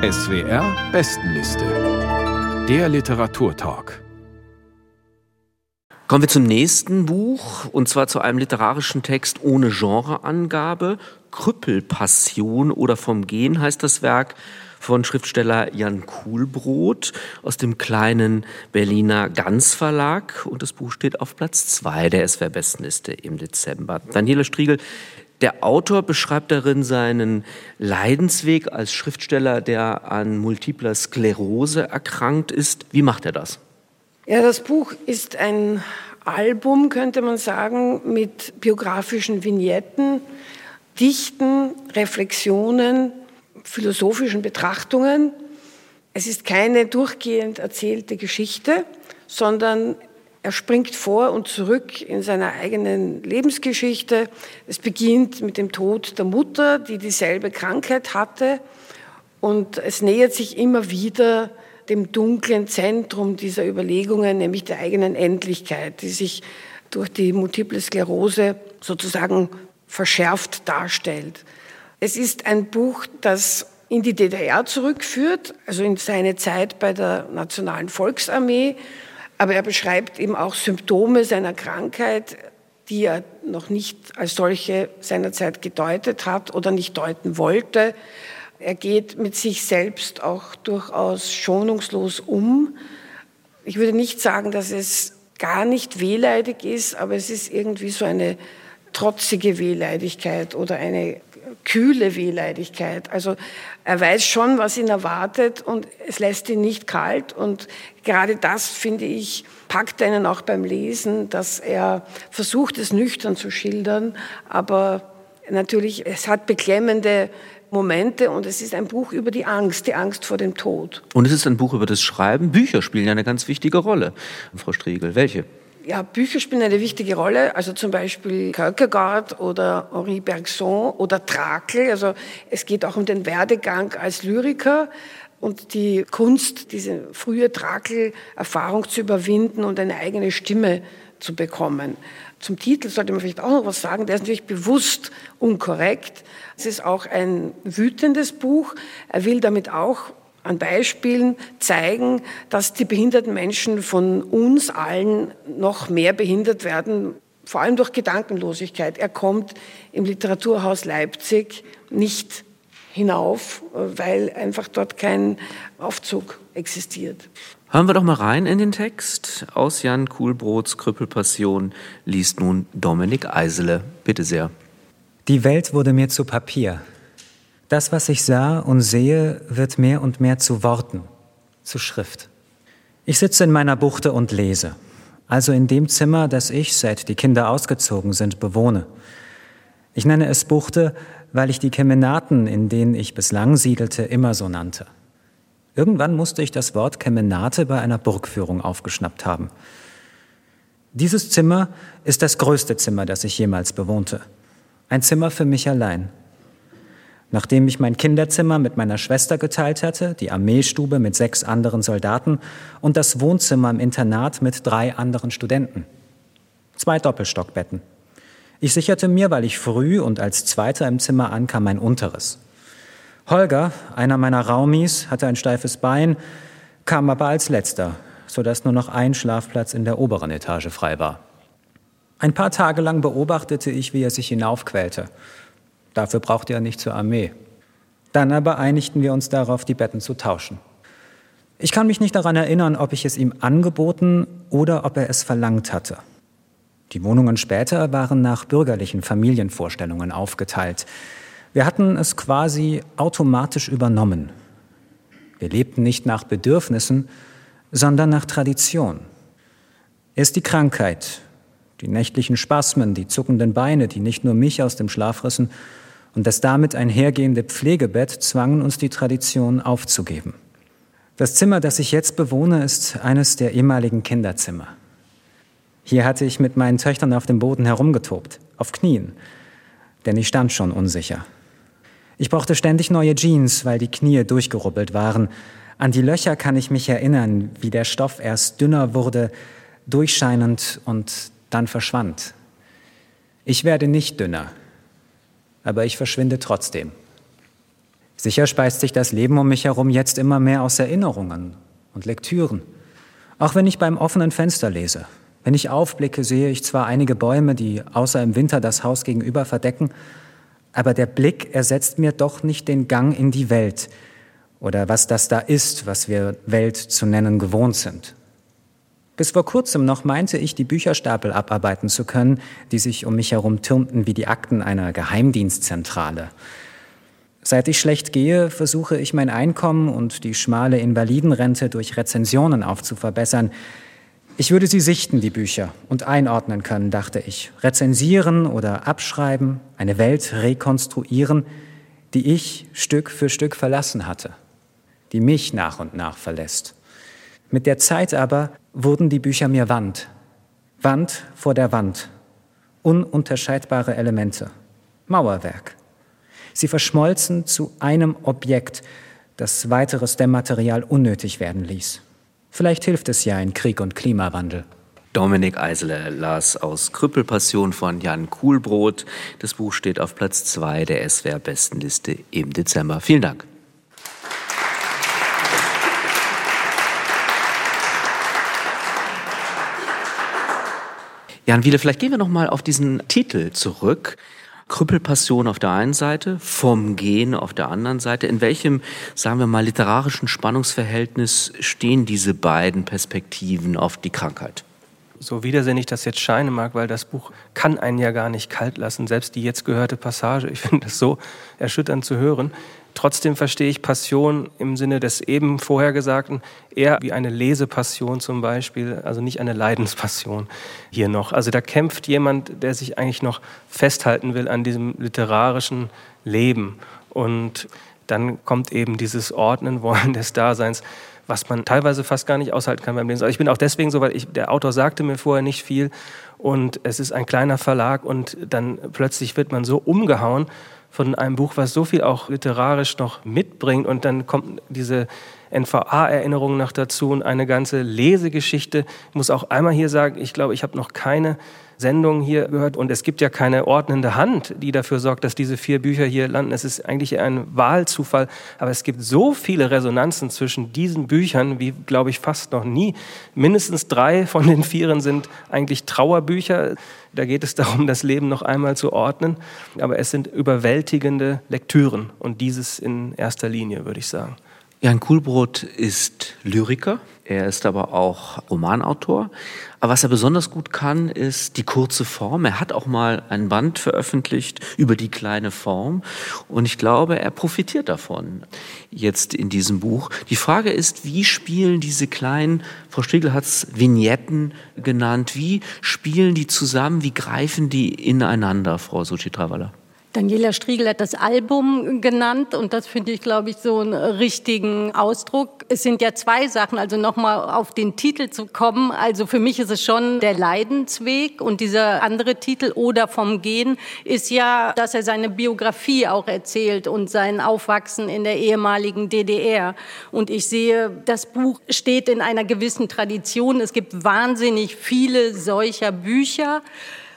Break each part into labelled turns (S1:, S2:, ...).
S1: SWR Bestenliste. Der Literaturtalk.
S2: Kommen wir zum nächsten Buch, und zwar zu einem literarischen Text ohne Genreangabe. Krüppelpassion oder vom Gehen heißt das Werk von Schriftsteller Jan Kuhlbrot aus dem kleinen Berliner Ganz Verlag. Und das Buch steht auf Platz zwei der SWR-Bestenliste im Dezember. Daniela Striegel, der Autor beschreibt darin seinen Leidensweg als Schriftsteller, der an multipler Sklerose erkrankt ist. Wie macht er das?
S3: Ja, das Buch ist ein Album, könnte man sagen, mit biografischen Vignetten, Dichten, Reflexionen, philosophischen Betrachtungen. Es ist keine durchgehend erzählte Geschichte, sondern er springt vor und zurück in seiner eigenen Lebensgeschichte. Es beginnt mit dem Tod der Mutter, die dieselbe Krankheit hatte. Und es nähert sich immer wieder dem dunklen Zentrum dieser Überlegungen, nämlich der eigenen Endlichkeit, die sich durch die multiple Sklerose sozusagen verschärft darstellt. Es ist ein Buch, das in die DDR zurückführt, also in seine Zeit bei der Nationalen Volksarmee, aber er beschreibt eben auch Symptome seiner Krankheit, die er noch nicht als solche seinerzeit gedeutet hat oder nicht deuten wollte. Er geht mit sich selbst auch durchaus schonungslos um. Ich würde nicht sagen, dass es gar nicht wehleidig ist, aber es ist irgendwie so eine trotzige Wehleidigkeit oder eine kühle Wehleidigkeit. Also er weiß schon, was ihn erwartet und es lässt ihn nicht kalt. Und gerade das, finde ich, packt einen auch beim Lesen, dass er versucht, es nüchtern zu schildern. Aber natürlich, es hat beklemmende Momente und es ist ein Buch über die Angst, die Angst vor dem Tod.
S2: Und es ist ein Buch über das Schreiben. Bücher spielen eine ganz wichtige Rolle. Frau Striegel, welche?
S3: Ja, Bücher spielen eine wichtige Rolle, also zum Beispiel Kierkegaard oder Henri Bergson oder Trakel. Also es geht auch um den Werdegang als Lyriker und die Kunst, diese frühe Trakel-Erfahrung zu überwinden und eine eigene Stimme zu bekommen. Zum Titel sollte man vielleicht auch noch was sagen. Der ist natürlich bewusst unkorrekt. Es ist auch ein wütendes Buch. Er will damit auch an Beispielen zeigen, dass die behinderten Menschen von uns allen noch mehr behindert werden, vor allem durch Gedankenlosigkeit. Er kommt im Literaturhaus Leipzig nicht hinauf, weil einfach dort kein Aufzug existiert.
S2: Hören wir doch mal rein in den Text. Aus Jan Kuhlbrots Krüppelpassion liest nun Dominik Eisele. Bitte sehr.
S4: Die Welt wurde mir zu Papier. Das, was ich sah und sehe, wird mehr und mehr zu Worten, zu Schrift. Ich sitze in meiner Buchte und lese, also in dem Zimmer, das ich, seit die Kinder ausgezogen sind, bewohne. Ich nenne es Buchte, weil ich die Kemenaten, in denen ich bislang siedelte, immer so nannte. Irgendwann musste ich das Wort Kemenate bei einer Burgführung aufgeschnappt haben. Dieses Zimmer ist das größte Zimmer, das ich jemals bewohnte. Ein Zimmer für mich allein. Nachdem ich mein Kinderzimmer mit meiner Schwester geteilt hatte, die Armeestube mit sechs anderen Soldaten und das Wohnzimmer im Internat mit drei anderen Studenten. Zwei Doppelstockbetten. Ich sicherte mir, weil ich früh und als Zweiter im Zimmer ankam, ein unteres. Holger, einer meiner Raumis, hatte ein steifes Bein, kam aber als Letzter, sodass nur noch ein Schlafplatz in der oberen Etage frei war. Ein paar Tage lang beobachtete ich, wie er sich hinaufquälte Dafür brauchte er nicht zur Armee. Dann aber einigten wir uns darauf, die Betten zu tauschen. Ich kann mich nicht daran erinnern, ob ich es ihm angeboten oder ob er es verlangt hatte. Die Wohnungen später waren nach bürgerlichen Familienvorstellungen aufgeteilt. Wir hatten es quasi automatisch übernommen. Wir lebten nicht nach Bedürfnissen, sondern nach Tradition. Erst die Krankheit, die nächtlichen Spasmen, die zuckenden Beine, die nicht nur mich aus dem Schlaf rissen, und das damit einhergehende Pflegebett zwangen uns die Tradition aufzugeben. Das Zimmer, das ich jetzt bewohne, ist eines der ehemaligen Kinderzimmer. Hier hatte ich mit meinen Töchtern auf dem Boden herumgetobt, auf Knien, denn ich stand schon unsicher. Ich brauchte ständig neue Jeans, weil die Knie durchgerubbelt waren. An die Löcher kann ich mich erinnern, wie der Stoff erst dünner wurde, durchscheinend und dann verschwand. Ich werde nicht dünner, aber ich verschwinde trotzdem. Sicher speist sich das Leben um mich herum jetzt immer mehr aus Erinnerungen und Lektüren. Auch wenn ich beim offenen Fenster lese. Wenn ich aufblicke, sehe ich zwar einige Bäume, die außer im Winter das Haus gegenüber verdecken, aber der Blick ersetzt mir doch nicht den Gang in die Welt oder was das da ist, was wir Welt zu nennen gewohnt sind. Bis vor kurzem noch meinte ich, die Bücherstapel abarbeiten zu können, die sich um mich herum türmten wie die Akten einer Geheimdienstzentrale. Seit ich schlecht gehe, versuche ich mein Einkommen und die schmale Invalidenrente durch Rezensionen aufzuverbessern. Ich würde sie sichten, die Bücher, und einordnen können, dachte ich. Rezensieren oder abschreiben, eine Welt rekonstruieren, die ich Stück für Stück verlassen hatte, die mich nach und nach verlässt. Mit der Zeit aber wurden die Bücher mir Wand. Wand vor der Wand. Ununterscheidbare Elemente. Mauerwerk. Sie verschmolzen zu einem Objekt, das weiteres Dämmmaterial unnötig werden ließ. Vielleicht hilft es ja in Krieg und Klimawandel.
S2: Dominik Eisele las aus Krüppelpassion von Jan Kuhlbrot. Das Buch steht auf Platz 2 der SWR-Bestenliste im Dezember. Vielen Dank. Jan Wiele, vielleicht gehen wir noch mal auf diesen Titel zurück. Krüppelpassion auf der einen Seite, vom Gehen auf der anderen Seite. In welchem, sagen wir mal, literarischen Spannungsverhältnis stehen diese beiden Perspektiven auf die Krankheit?
S5: So widersinnig das jetzt scheinen mag, weil das Buch kann einen ja gar nicht kalt lassen. Selbst die jetzt gehörte Passage, ich finde das so erschütternd zu hören. Trotzdem verstehe ich Passion im Sinne des eben vorhergesagten eher wie eine Lesepassion zum Beispiel, also nicht eine Leidenspassion hier noch. Also da kämpft jemand, der sich eigentlich noch festhalten will an diesem literarischen Leben. Und dann kommt eben dieses Ordnen wollen des Daseins, was man teilweise fast gar nicht aushalten kann beim Lesen. Also ich bin auch deswegen so, weil ich, der Autor sagte mir vorher nicht viel und es ist ein kleiner Verlag und dann plötzlich wird man so umgehauen von einem Buch, was so viel auch literarisch noch mitbringt. Und dann kommt diese NVA-Erinnerung noch dazu und eine ganze Lesegeschichte. Ich muss auch einmal hier sagen, ich glaube, ich habe noch keine Sendung hier gehört und es gibt ja keine ordnende Hand, die dafür sorgt, dass diese vier Bücher hier landen. Es ist eigentlich ein Wahlzufall, aber es gibt so viele Resonanzen zwischen diesen Büchern, wie glaube ich fast noch nie. Mindestens drei von den vieren sind eigentlich Trauerbücher. Da geht es darum, das Leben noch einmal zu ordnen, aber es sind überwältigende Lektüren und dieses in erster Linie, würde ich sagen.
S2: Jan Kuhlbrot ist Lyriker, er ist aber auch Romanautor. Aber was er besonders gut kann, ist die kurze Form. Er hat auch mal ein Band veröffentlicht über die kleine Form. Und ich glaube, er profitiert davon jetzt in diesem Buch. Die Frage ist, wie spielen diese kleinen, Frau Striegel hat es Vignetten genannt, wie spielen die zusammen, wie greifen die ineinander, Frau Suchitravala?
S6: Daniela Striegel hat das Album genannt und das finde ich, glaube ich, so einen richtigen Ausdruck. Es sind ja zwei Sachen, also nochmal auf den Titel zu kommen. Also für mich ist es schon der Leidensweg und dieser andere Titel oder vom Gehen ist ja, dass er seine Biografie auch erzählt und sein Aufwachsen in der ehemaligen DDR. Und ich sehe, das Buch steht in einer gewissen Tradition. Es gibt wahnsinnig viele solcher Bücher.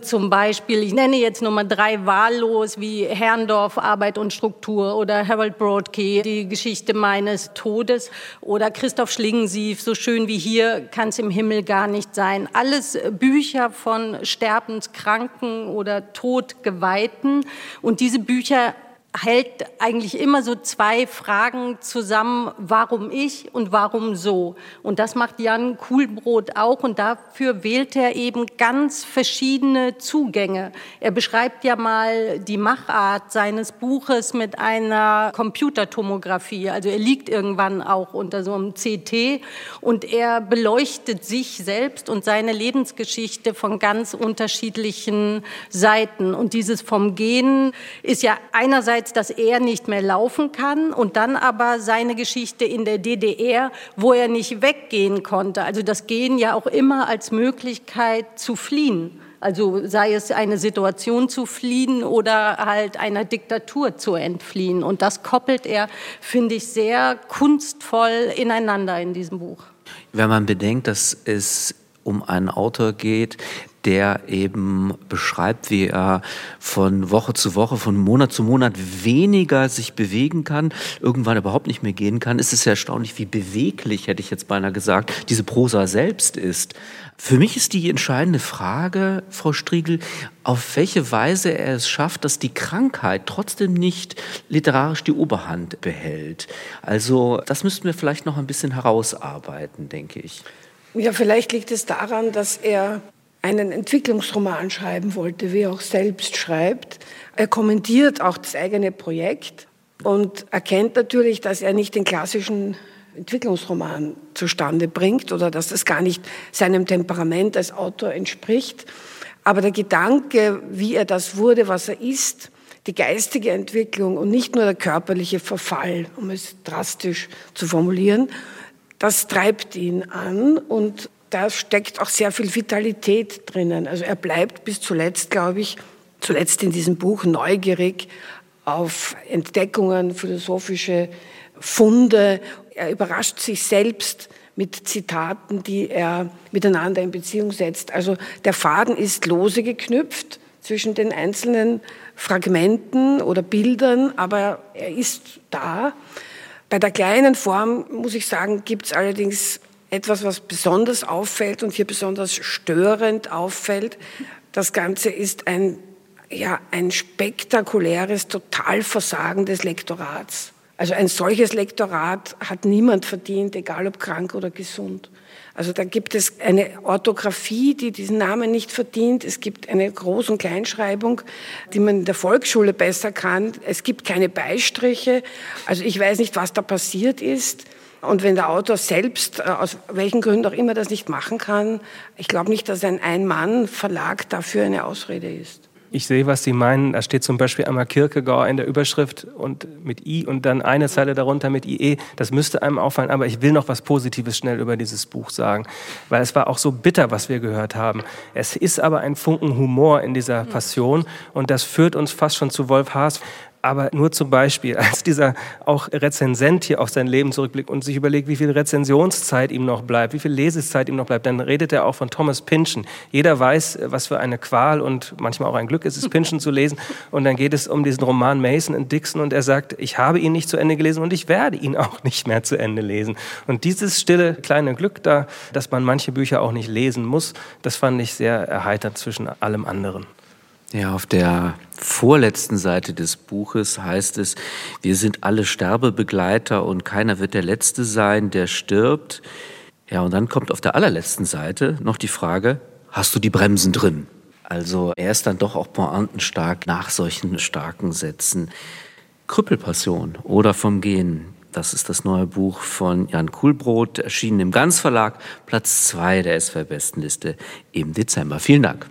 S6: Zum Beispiel, ich nenne jetzt Nummer drei wahllos, wie Herrndorf, Arbeit und Struktur oder Harold Broadkey, die Geschichte meines Todes oder Christoph Schlingensief, so schön wie hier kann es im Himmel gar nicht sein. Alles Bücher von Sterbenskranken oder Todgeweihten. Und diese Bücher hält eigentlich immer so zwei Fragen zusammen, warum ich und warum so. Und das macht Jan Kuhlbrot auch und dafür wählt er eben ganz verschiedene Zugänge. Er beschreibt ja mal die Machart seines Buches mit einer Computertomographie. Also er liegt irgendwann auch unter so einem CT und er beleuchtet sich selbst und seine Lebensgeschichte von ganz unterschiedlichen Seiten. Und dieses vom Gehen ist ja einerseits einerseits, dass er nicht mehr laufen kann und dann aber seine Geschichte in der DDR, wo er nicht weggehen konnte. Also das Gehen ja auch immer als Möglichkeit zu fliehen. Also sei es eine Situation zu fliehen oder halt einer Diktatur zu entfliehen. Und das koppelt er, finde ich, sehr kunstvoll ineinander in diesem Buch.
S2: Wenn man bedenkt, dass es um einen Autor geht, der eben beschreibt, wie er von Woche zu Woche, von Monat zu Monat weniger sich bewegen kann, irgendwann überhaupt nicht mehr gehen kann. Es ist ja erstaunlich, wie beweglich, hätte ich jetzt beinahe gesagt, diese Prosa selbst ist. Für mich ist die entscheidende Frage, Frau Striegel, auf welche Weise er es schafft, dass die Krankheit trotzdem nicht literarisch die Oberhand behält. Also das müssten wir vielleicht noch ein bisschen herausarbeiten, denke ich.
S3: Ja, vielleicht liegt es daran, dass er einen Entwicklungsroman schreiben wollte, wie er auch selbst schreibt. Er kommentiert auch das eigene Projekt und erkennt natürlich, dass er nicht den klassischen Entwicklungsroman zustande bringt oder dass das gar nicht seinem Temperament als Autor entspricht. Aber der Gedanke, wie er das wurde, was er ist, die geistige Entwicklung und nicht nur der körperliche Verfall, um es drastisch zu formulieren, das treibt ihn an und da steckt auch sehr viel Vitalität drinnen. Also er bleibt bis zuletzt, glaube ich, zuletzt in diesem Buch neugierig auf Entdeckungen, philosophische Funde. Er überrascht sich selbst mit Zitaten, die er miteinander in Beziehung setzt. Also der Faden ist lose geknüpft zwischen den einzelnen Fragmenten oder Bildern, aber er ist da. Bei der kleinen Form, muss ich sagen, gibt es allerdings etwas, was besonders auffällt und hier besonders störend auffällt. Das Ganze ist ein, ja, ein spektakuläres Totalversagen des Lektorats. Also ein solches Lektorat hat niemand verdient, egal ob krank oder gesund. Also da gibt es eine Orthographie, die diesen Namen nicht verdient. Es gibt eine Groß- und Kleinschreibung, die man in der Volksschule besser kann. Es gibt keine Beistriche. Also ich weiß nicht, was da passiert ist. Und wenn der Autor selbst, äh, aus welchen Gründen auch immer, das nicht machen kann, ich glaube nicht, dass ein Ein-Mann-Verlag dafür eine Ausrede ist.
S5: Ich sehe, was Sie meinen. Da steht zum Beispiel einmal Kierkegaard in der Überschrift und mit I und dann eine Zeile darunter mit IE. Das müsste einem auffallen. Aber ich will noch was Positives schnell über dieses Buch sagen, weil es war auch so bitter, was wir gehört haben. Es ist aber ein Funken Humor in dieser Passion und das führt uns fast schon zu Wolf Haas. Aber nur zum Beispiel, als dieser auch Rezensent hier auf sein Leben zurückblickt und sich überlegt, wie viel Rezensionszeit ihm noch bleibt, wie viel Leseszeit ihm noch bleibt, dann redet er auch von Thomas Pynchon. Jeder weiß, was für eine Qual und manchmal auch ein Glück ist es, Pynchon zu lesen. Und dann geht es um diesen Roman Mason und Dixon und er sagt, ich habe ihn nicht zu Ende gelesen und ich werde ihn auch nicht mehr zu Ende lesen. Und dieses stille kleine Glück da, dass man manche Bücher auch nicht lesen muss, das fand ich sehr erheiternd zwischen allem anderen.
S2: Ja, auf der vorletzten Seite des Buches heißt es, wir sind alle Sterbebegleiter und keiner wird der Letzte sein, der stirbt. Ja, und dann kommt auf der allerletzten Seite noch die Frage, hast du die Bremsen drin? Also er ist dann doch auch pointenstark nach solchen starken Sätzen. Krüppelpassion oder vom Gehen. Das ist das neue Buch von Jan Kuhlbrot, erschienen im Ganzverlag, Platz zwei der SWR-Bestenliste im Dezember. Vielen Dank.